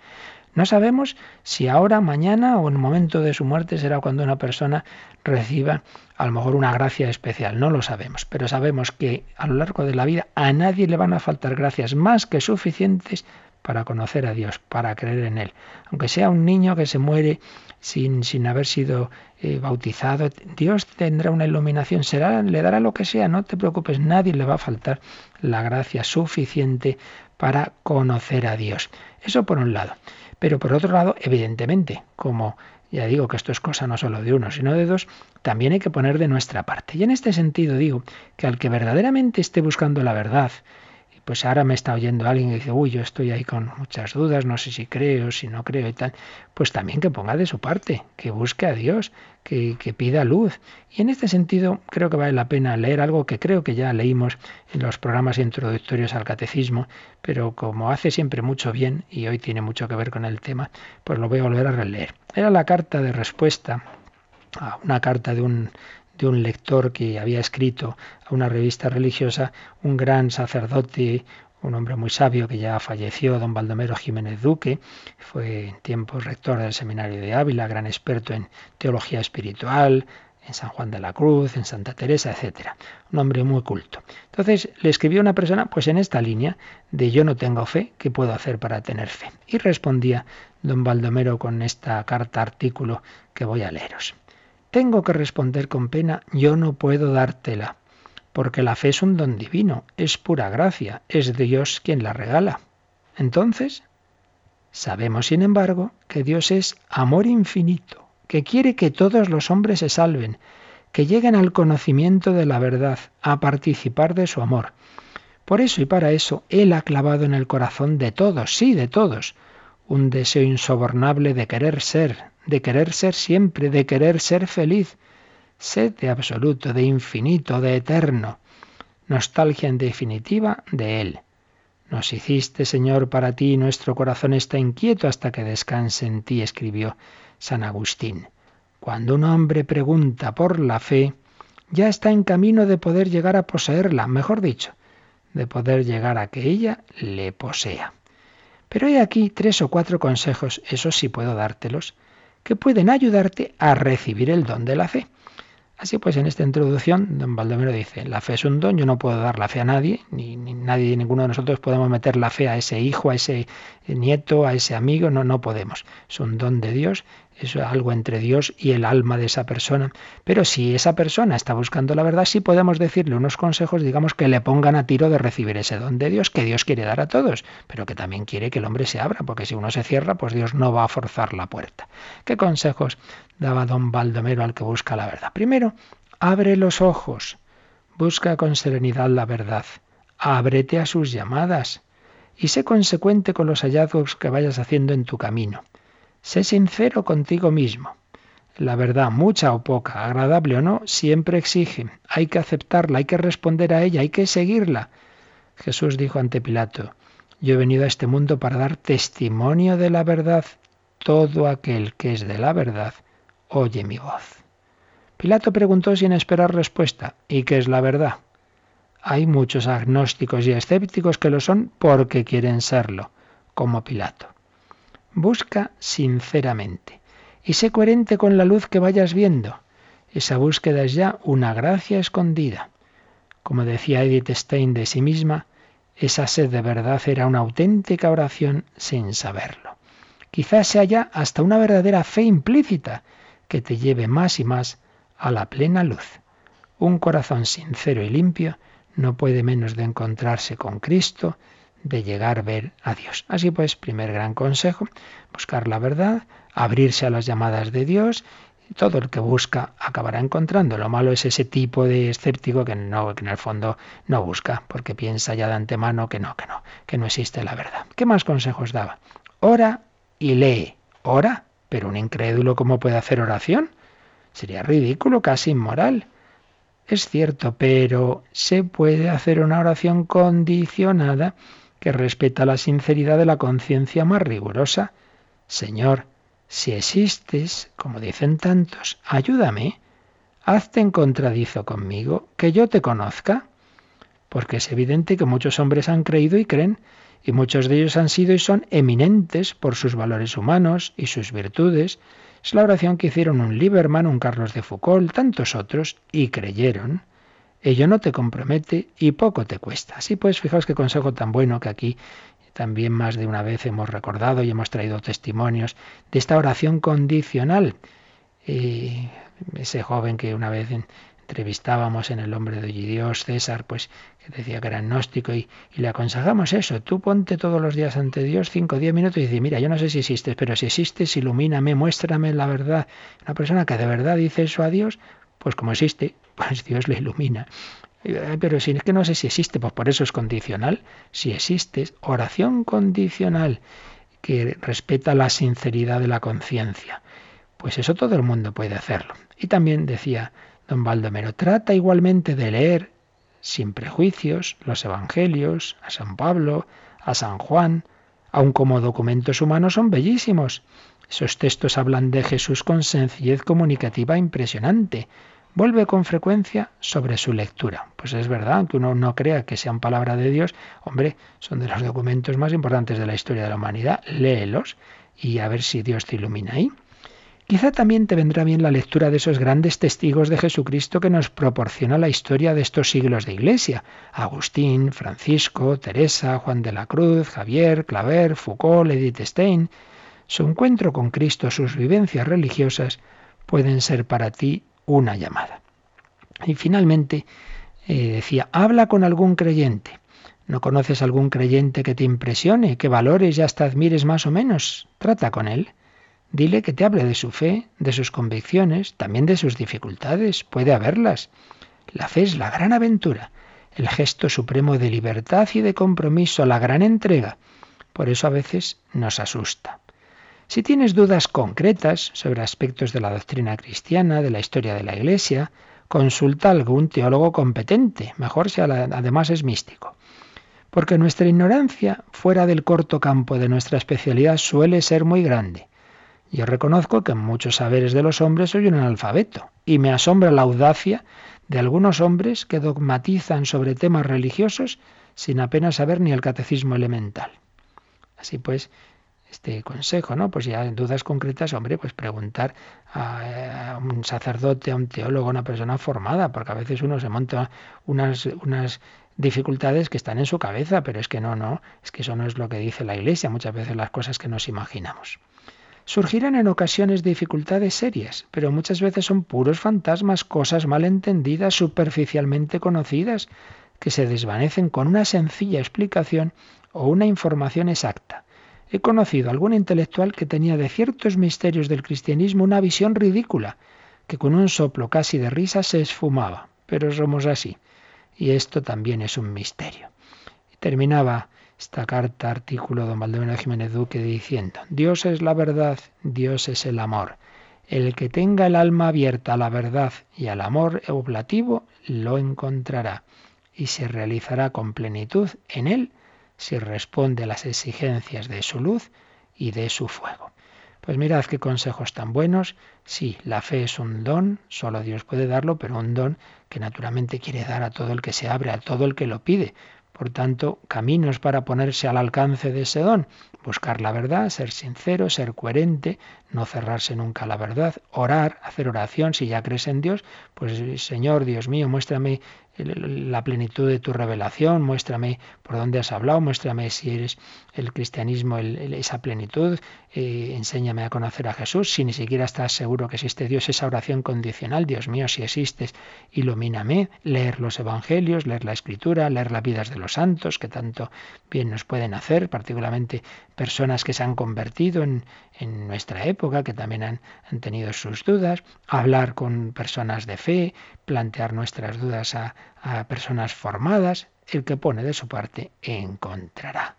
No sabemos si ahora, mañana o en el momento de su muerte será cuando una persona reciba a lo mejor una gracia especial, no lo sabemos, pero sabemos que a lo largo de la vida a nadie le van a faltar gracias más que suficientes para conocer a Dios, para creer en Él. Aunque sea un niño que se muere sin, sin haber sido eh, bautizado, Dios tendrá una iluminación, será, le dará lo que sea, no te preocupes, nadie le va a faltar la gracia suficiente para conocer a Dios. Eso por un lado. Pero por otro lado, evidentemente, como ya digo que esto es cosa no solo de uno, sino de dos, también hay que poner de nuestra parte. Y en este sentido digo que al que verdaderamente esté buscando la verdad, pues ahora me está oyendo alguien y dice, uy, yo estoy ahí con muchas dudas, no sé si creo, si no creo y tal, pues también que ponga de su parte, que busque a Dios, que, que, pida luz. Y en este sentido creo que vale la pena leer algo que creo que ya leímos en los programas introductorios al catecismo, pero como hace siempre mucho bien y hoy tiene mucho que ver con el tema, pues lo voy a volver a releer. Era la carta de respuesta a una carta de un, de un lector que había escrito a una revista religiosa, un gran sacerdote, un hombre muy sabio que ya falleció, don Baldomero Jiménez Duque, fue en tiempos rector del Seminario de Ávila, gran experto en teología espiritual, en San Juan de la Cruz, en Santa Teresa, etc. Un hombre muy culto. Entonces le escribió una persona, pues en esta línea de yo no tengo fe, ¿qué puedo hacer para tener fe? Y respondía don Baldomero con esta carta artículo que voy a leeros. Tengo que responder con pena, yo no puedo dártela, porque la fe es un don divino, es pura gracia, es Dios quien la regala. Entonces, sabemos, sin embargo, que Dios es amor infinito, que quiere que todos los hombres se salven, que lleguen al conocimiento de la verdad, a participar de su amor. Por eso y para eso Él ha clavado en el corazón de todos, sí, de todos, un deseo insobornable de querer ser, de querer ser siempre, de querer ser feliz. Sed de absoluto, de infinito, de eterno. Nostalgia en definitiva de Él. Nos hiciste, Señor, para ti, y nuestro corazón está inquieto hasta que descanse en ti, escribió San Agustín. Cuando un hombre pregunta por la fe, ya está en camino de poder llegar a poseerla, mejor dicho, de poder llegar a que ella le posea. Pero hay aquí tres o cuatro consejos, eso sí puedo dártelos, que pueden ayudarte a recibir el don de la fe. Así pues, en esta introducción, don Baldomero dice, la fe es un don, yo no puedo dar la fe a nadie, ni, nadie, ninguno de nosotros podemos meter la fe a ese hijo, a ese nieto, a ese amigo, no, no podemos. Es un don de Dios, es algo entre Dios y el alma de esa persona. Pero si esa persona está buscando la verdad, sí podemos decirle unos consejos, digamos, que le pongan a tiro de recibir ese don de Dios que Dios quiere dar a todos, pero que también quiere que el hombre se abra, porque si uno se cierra, pues Dios no va a forzar la puerta. ¿Qué consejos daba don Baldomero al que busca la verdad? Primero, abre los ojos, busca con serenidad la verdad, ábrete a sus llamadas y sé consecuente con los hallazgos que vayas haciendo en tu camino. Sé sincero contigo mismo. La verdad, mucha o poca, agradable o no, siempre exige. Hay que aceptarla, hay que responder a ella, hay que seguirla. Jesús dijo ante Pilato, yo he venido a este mundo para dar testimonio de la verdad. Todo aquel que es de la verdad, oye mi voz. Pilato preguntó sin esperar respuesta, ¿y qué es la verdad? Hay muchos agnósticos y escépticos que lo son porque quieren serlo, como Pilato. Busca sinceramente y sé coherente con la luz que vayas viendo. Esa búsqueda es ya una gracia escondida. Como decía Edith Stein de sí misma, esa sed de verdad era una auténtica oración sin saberlo. Quizás sea ya hasta una verdadera fe implícita que te lleve más y más a la plena luz. Un corazón sincero y limpio no puede menos de encontrarse con Cristo, de llegar a ver a Dios. Así pues, primer gran consejo, buscar la verdad, abrirse a las llamadas de Dios. Todo el que busca acabará encontrando. Lo malo es ese tipo de escéptico que, no, que en el fondo no busca, porque piensa ya de antemano que no, que no, que no existe la verdad. ¿Qué más consejos daba? Ora y lee. Ora, pero un incrédulo, ¿cómo puede hacer oración? Sería ridículo, casi inmoral. Es cierto, pero se puede hacer una oración condicionada que respeta la sinceridad de la conciencia más rigurosa. Señor, si existes, como dicen tantos, ayúdame, hazte en contradizo conmigo, que yo te conozca. Porque es evidente que muchos hombres han creído y creen, y muchos de ellos han sido y son eminentes por sus valores humanos y sus virtudes. Es la oración que hicieron un Lieberman, un Carlos de Foucault, tantos otros, y creyeron. Ello no te compromete y poco te cuesta. Así pues, fijaos qué consejo tan bueno que aquí también más de una vez hemos recordado y hemos traído testimonios de esta oración condicional. Y ese joven que una vez entrevistábamos en El hombre de Dios, César, pues que decía que era agnóstico y, le aconsejamos eso, tú ponte todos los días ante Dios cinco o diez minutos y dice, mira, yo no sé si existes, pero si existes, ilumíname, muéstrame la verdad. Una persona que de verdad dice eso a Dios, pues como existe, pues Dios le ilumina. Pero si es que no sé si existe, pues por eso es condicional. Si existe, oración condicional que respeta la sinceridad de la conciencia. Pues eso todo el mundo puede hacerlo. Y también decía don Baldomero, trata igualmente de leer sin prejuicios los evangelios, a San Pablo, a San Juan, aun como documentos humanos son bellísimos. Esos textos hablan de Jesús con sencillez comunicativa impresionante vuelve con frecuencia sobre su lectura. Pues es verdad, aunque uno no crea que sean palabra de Dios, hombre, son de los documentos más importantes de la historia de la humanidad, léelos y a ver si Dios te ilumina ahí. Quizá también te vendrá bien la lectura de esos grandes testigos de Jesucristo que nos proporciona la historia de estos siglos de Iglesia. Agustín, Francisco, Teresa, Juan de la Cruz, Javier, Claver, Foucault, Edith Stein. Su encuentro con Cristo, sus vivencias religiosas, pueden ser para ti una llamada. Y finalmente eh, decía, habla con algún creyente. ¿No conoces algún creyente que te impresione, que valores y hasta admires más o menos? Trata con él. Dile que te hable de su fe, de sus convicciones, también de sus dificultades. Puede haberlas. La fe es la gran aventura, el gesto supremo de libertad y de compromiso, la gran entrega. Por eso a veces nos asusta. Si tienes dudas concretas sobre aspectos de la doctrina cristiana, de la historia de la Iglesia, consulta a algún teólogo competente, mejor si además es místico. Porque nuestra ignorancia fuera del corto campo de nuestra especialidad suele ser muy grande. Yo reconozco que en muchos saberes de los hombres soy un analfabeto y me asombra la audacia de algunos hombres que dogmatizan sobre temas religiosos sin apenas saber ni el catecismo elemental. Así pues, este consejo, ¿no? Pues ya en dudas concretas, hombre, pues preguntar a, un sacerdote, a un teólogo, a una persona formada, porque a veces uno se monta unas, unas dificultades que están en su cabeza, pero es que no, no, es que eso no es lo que dice la Iglesia, muchas veces las cosas que nos imaginamos. Surgirán en ocasiones dificultades serias, pero muchas veces son puros fantasmas, cosas mal entendidas, superficialmente conocidas, que se desvanecen con una sencilla explicación o una información exacta. He conocido a algún intelectual que tenía de ciertos misterios del cristianismo una visión ridícula, que con un soplo casi de risa se esfumaba. Pero somos así. Y esto también es un misterio. terminaba esta carta, artículo don Baldomero Jiménez Duque diciendo, Dios es la verdad, Dios es el amor. El que tenga el alma abierta a la verdad y al amor oblativo, lo encontrará y se realizará con plenitud en él si responde a las exigencias de su luz y de su fuego. Pues mirad qué consejos tan buenos. Sí, la fe es un don, solo Dios puede darlo, pero un don que naturalmente quiere dar a todo el que se abre, a todo el que lo pide. Por tanto, caminos para ponerse al alcance de ese don. Buscar la verdad, ser sincero, ser coherente, no cerrarse nunca a la verdad, orar, hacer oración, si ya crees en Dios, pues Señor, Dios mío, muéstrame la plenitud de tu revelación, muéstrame por dónde has hablado, muéstrame si eres el cristianismo, esa plenitud, enséñame a conocer a Jesús, si ni siquiera estás seguro que existe Dios, esa oración condicional, Dios mío, si existes, ilumíname, leer los evangelios, leer la escritura, leer las vidas de los santos, que tanto bien nos pueden hacer, particularmente personas que se han convertido en, nuestra época, que también han, tenido sus dudas, hablar con personas de fe, plantear nuestras dudas a personas formadas, el que pone de su parte encontrará.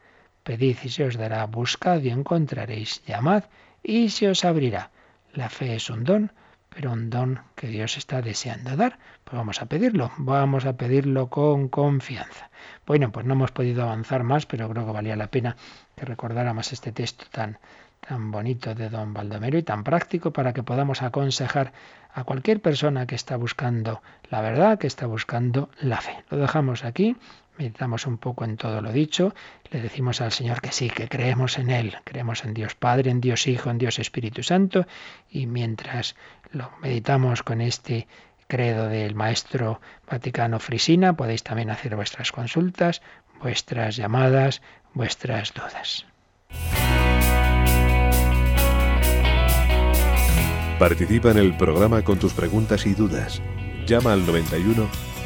Pedid y se os dará, buscad y encontraréis, llamad y se os abrirá. La fe es un don, pero un don que Dios está deseando dar. Pues vamos a pedirlo, vamos a pedirlo con confianza. Bueno, pues no hemos podido avanzar más, pero creo que valía la pena que recordáramos este texto tan, tan bonito de don Baldomero y tan práctico para que podamos aconsejar a cualquier persona que está buscando la verdad, que está buscando la fe. Lo dejamos aquí, meditamos un poco en todo lo dicho, le decimos al Señor que sí, que creemos en Él, creemos en Dios Padre, en Dios Hijo, en Dios Espíritu Santo, y mientras lo meditamos con este credo del maestro Vaticano Frisina, podéis también hacer vuestras consultas, vuestras llamadas, vuestras dudas. Participa en el programa con tus preguntas y dudas. Llama al 91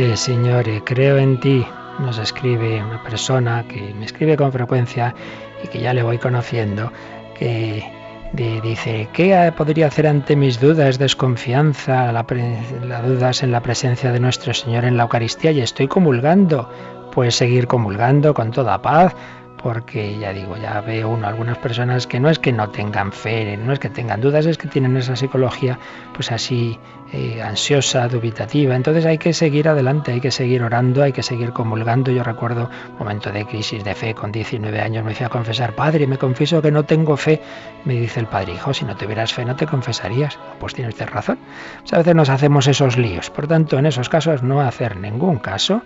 credo in te, Signore, creo en ti. Nos escribe una persona que me escribe con frecuencia y que ya le voy conociendo, que dice, ¿qué podría hacer ante mis dudas, desconfianza, las la dudas en la presencia de nuestro Señor en la Eucaristía? Y estoy comulgando. Pues seguir comulgando con toda paz, porque ya digo, ya veo uno algunas personas que no es que no tengan fe, no es que tengan dudas, es que tienen esa psicología pues así eh, ansiosa, dubitativa. Entonces hay que seguir adelante, hay que seguir orando, hay que seguir comulgando. Yo recuerdo un momento de crisis de fe con 19 años, me fui a confesar, padre, me confieso que no tengo fe. Me dice el padre, hijo, si no tuvieras fe no te confesarías. Pues tienes razón. a veces nos hacemos esos líos. Por tanto, en esos casos no hacer ningún caso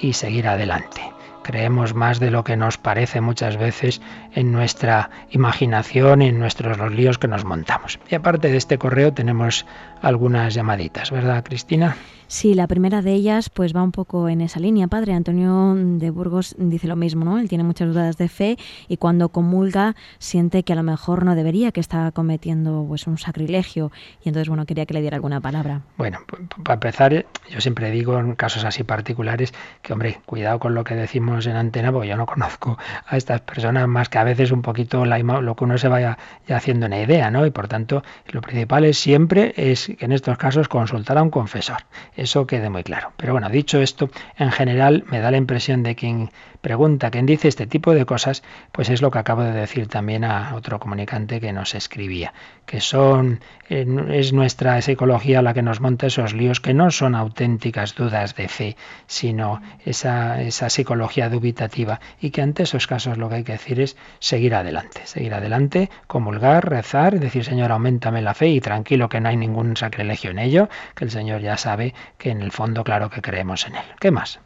y seguir adelante creemos más de lo que nos parece muchas veces en nuestra imaginación, en nuestros los líos que nos montamos. Y aparte de este correo tenemos algunas llamaditas, ¿verdad, Cristina? Sí, la primera de ellas pues va un poco en esa línea, padre. Antonio de Burgos dice lo mismo, ¿no? Él tiene muchas dudas de fe y cuando comulga siente que a lo mejor no debería, que está cometiendo pues un sacrilegio y entonces bueno, quería que le diera alguna palabra. Bueno, para empezar, yo siempre digo en casos así particulares que hombre, cuidado con lo que decimos en antena, porque yo no conozco a estas personas más que a veces un poquito la, lo que uno se vaya ya haciendo una idea, ¿no? Y por tanto, lo principal es siempre es que en estos casos consultar a un confesor eso quede muy claro. Pero bueno, dicho esto, en general me da la impresión de quien pregunta, quien dice este tipo de cosas, pues es lo que acabo de decir también a otro comunicante que nos escribía, que son, es nuestra psicología la que nos monta esos líos que no son auténticas dudas de fe, sino esa, esa psicología dubitativa y que ante esos casos lo que hay que decir es seguir adelante, seguir adelante, comulgar, rezar, decir Señor, aumentame la fe y tranquilo que no hay ningún sacrilegio en ello, que el Señor ya sabe que en el fondo claro que creemos en él. ¿Qué más?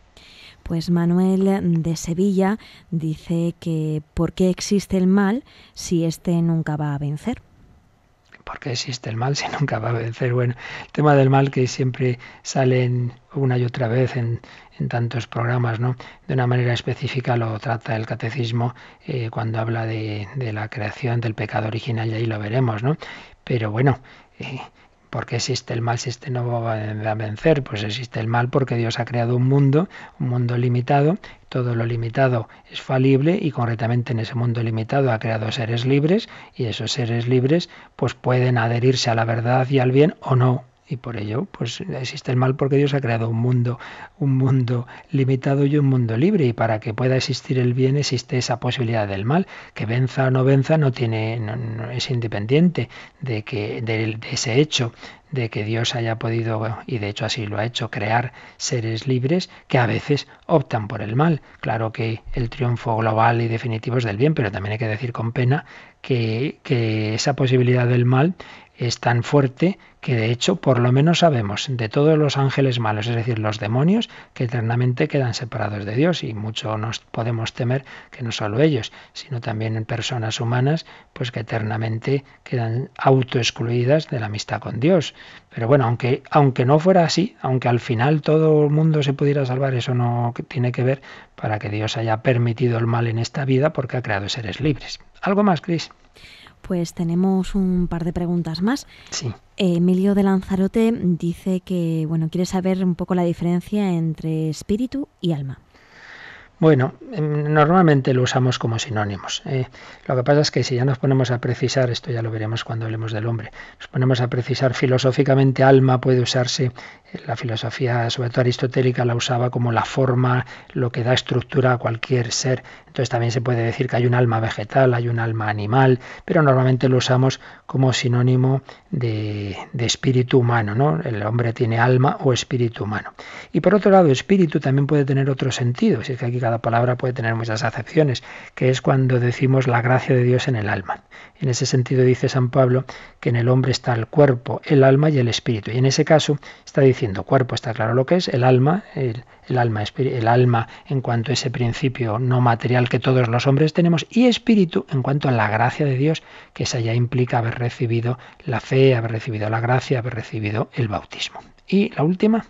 Pues Manuel de Sevilla dice que ¿por qué existe el mal si éste nunca va a vencer? ¿Por qué existe el mal si nunca va a vencer? Bueno, el tema del mal que siempre sale una y otra vez en, tantos programas, ¿no? De una manera específica lo trata el catecismo eh, cuando habla de, la creación del pecado original y ahí lo veremos, ¿no? Pero bueno, eh, ¿Por qué existe el mal si este no va a vencer? Pues existe el mal porque Dios ha creado un mundo, un mundo limitado, todo lo limitado es falible y concretamente en ese mundo limitado ha creado seres libres y esos seres libres pues pueden adherirse a la verdad y al bien o no y por ello pues existe el mal porque Dios ha creado un mundo un mundo limitado y un mundo libre y para que pueda existir el bien existe esa posibilidad del mal que venza o no venza no tiene no, es independiente de que de ese hecho de que Dios haya podido, y de hecho así lo ha hecho, crear seres libres que a veces optan por el mal. Claro que el triunfo global y definitivo es del bien, pero también hay que decir con pena que, que esa posibilidad del mal es tan fuerte que de hecho por lo menos sabemos de todos los ángeles malos, es decir, los demonios, que eternamente quedan separados de Dios y mucho nos podemos temer que no solo ellos, sino también en personas humanas, pues que eternamente quedan autoexcluidas de la amistad con Dios. Pero bueno, aunque, aunque no fuera así, aunque al final todo el mundo se pudiera salvar, eso no tiene que ver para que Dios haya permitido el mal en esta vida porque ha creado seres libres. ¿Algo más, Cris? Pues tenemos un par de preguntas más. Sí. Emilio de Lanzarote dice que bueno quiere saber un poco la diferencia entre espíritu y alma. Bueno, em, normalmente lo usamos como sinónimos. Eh. lo que pasa es que si ya nos ponemos a precisar, esto ya lo veremos cuando hablemos del hombre, nos ponemos a precisar filosóficamente, alma puede usarse, eh, la filosofía, sobre todo aristotélica, la usaba como la forma, lo que da estructura a cualquier ser. Entonces también se puede decir que hay un alma vegetal, hay un alma animal, pero normalmente lo usamos como sinónimo de, espíritu humano, ¿no? El hombre tiene alma o espíritu humano. Y por otro lado, espíritu también puede tener otro sentido, si es que aquí cada palabra puede tener muchas acepciones, que es cuando decimos la gracia de Dios en el alma. En ese sentido dice San Pablo que en el hombre está el cuerpo, el alma y el espíritu. Y en ese caso está diciendo cuerpo, está claro lo que es, el alma, el, alma, el alma en cuanto a ese principio no material que todos los hombres tenemos, y espíritu en cuanto a la gracia de Dios, que esa ya implica haber recibido la fe, haber recibido la gracia, haber recibido el bautismo. Y la última.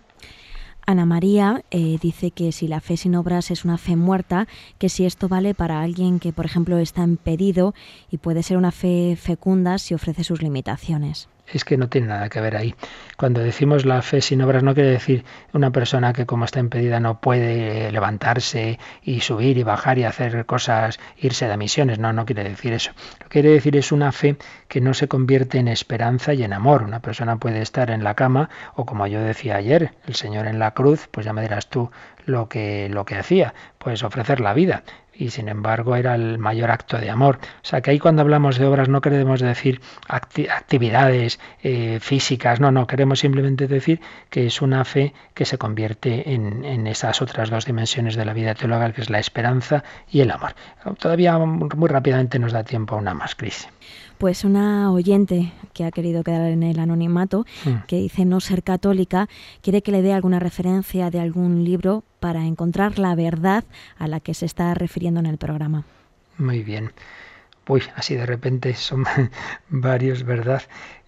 Ana María eh, dice que si la fe sin obras es una fe muerta, que si esto vale para alguien que, por ejemplo, está impedido y puede ser una fe fecunda si ofrece sus limitaciones. Es que no tiene nada que ver ahí. Cuando decimos la fe sin obras no quiere decir una persona que como está impedida no puede levantarse y subir y bajar y hacer cosas, irse de misiones. No, no quiere decir eso. Lo que quiere decir es una fe que no se convierte en esperanza y en amor. Una persona puede estar en la cama o como yo decía ayer, el Señor en la cruz, pues ya me dirás tú lo que, lo que hacía, pues ofrecer la vida y sin embargo era el mayor acto de amor. O sea que ahí cuando hablamos de obras no queremos decir actividades eh, físicas, no, no, queremos simplemente decir que es una fe que se convierte en, en, esas otras dos dimensiones de la vida teologal, que es la esperanza y el amor. Todavía muy rápidamente nos da tiempo a una más, Cris. Pues una oyente que ha querido quedar en el anonimato, mm. que dice no ser católica, quiere que le dé alguna referencia de algún libro para encontrar la verdad a la que se está refiriendo en el programa. Muy bien. Uy, así de repente son varios, ¿verdad?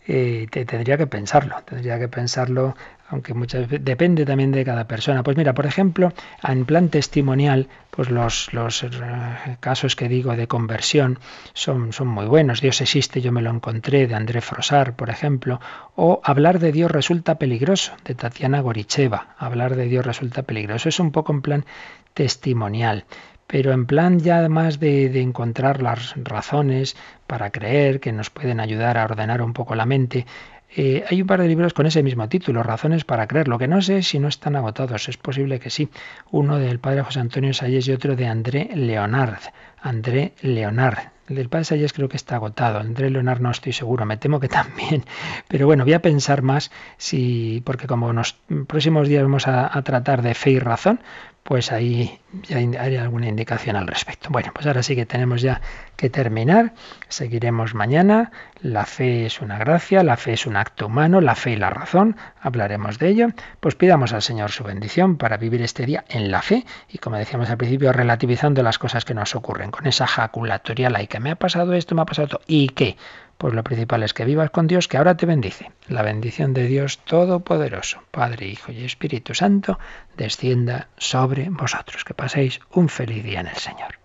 Eh, te, tendría que pensarlo, tendría que pensarlo aunque muchas veces depende también de cada persona. Pues mira, por ejemplo, en plan testimonial, pues los, los eh, casos que digo de conversión son, son muy buenos. Dios existe, yo me lo encontré, de André Frosar, por ejemplo. O Hablar de Dios resulta peligroso, de Tatiana Goricheva. Hablar de Dios resulta peligroso. Es un poco en plan testimonial pero en plan ya más de, de, encontrar las razones para creer que nos pueden ayudar a ordenar un poco la mente, eh, hay un par de libros con ese mismo título, Razones para creer. Lo que no sé si no están agotados, es posible que sí. Uno del padre José Antonio Salles y otro de André Leonard. André Leonard. El del padre creo que está agotado. André Leonard no estoy seguro, me temo que también. Pero bueno, voy a pensar más si, porque como en los próximos días vamos a tratar de fe y razón, pues ahí ya hay alguna indicación al respecto. Bueno, pues ahora sí que tenemos ya que terminar. Seguiremos mañana. La fe es una gracia, la fe es un acto humano, la fe y la razón. Hablaremos de ello. Pues pidamos al Señor su bendición para vivir este día en la fe y, como decíamos al principio, relativizando las cosas que nos ocurren, con esa jaculatoria laica. Me ha pasado esto, me ha pasado esto. ¿Y qué? Pues lo principal es que vivas con Dios, que ahora te bendice. La bendición de Dios Todopoderoso, Padre, Hijo y Espíritu Santo, descienda sobre vosotros. Que paséis un feliz día en el Señor.